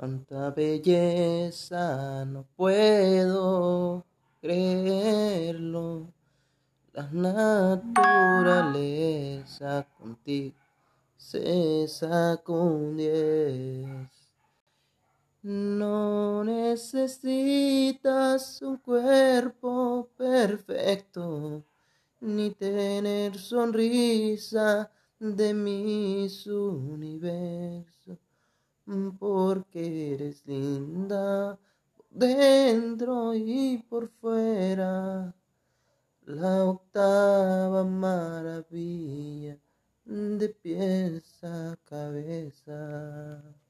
Tanta belleza, no puedo creerlo. La naturaleza contigo se diez. No necesitas un cuerpo perfecto, ni tener sonrisa de mis universos porque eres linda dentro y por fuera. La octava maravilla de pieza a cabeza.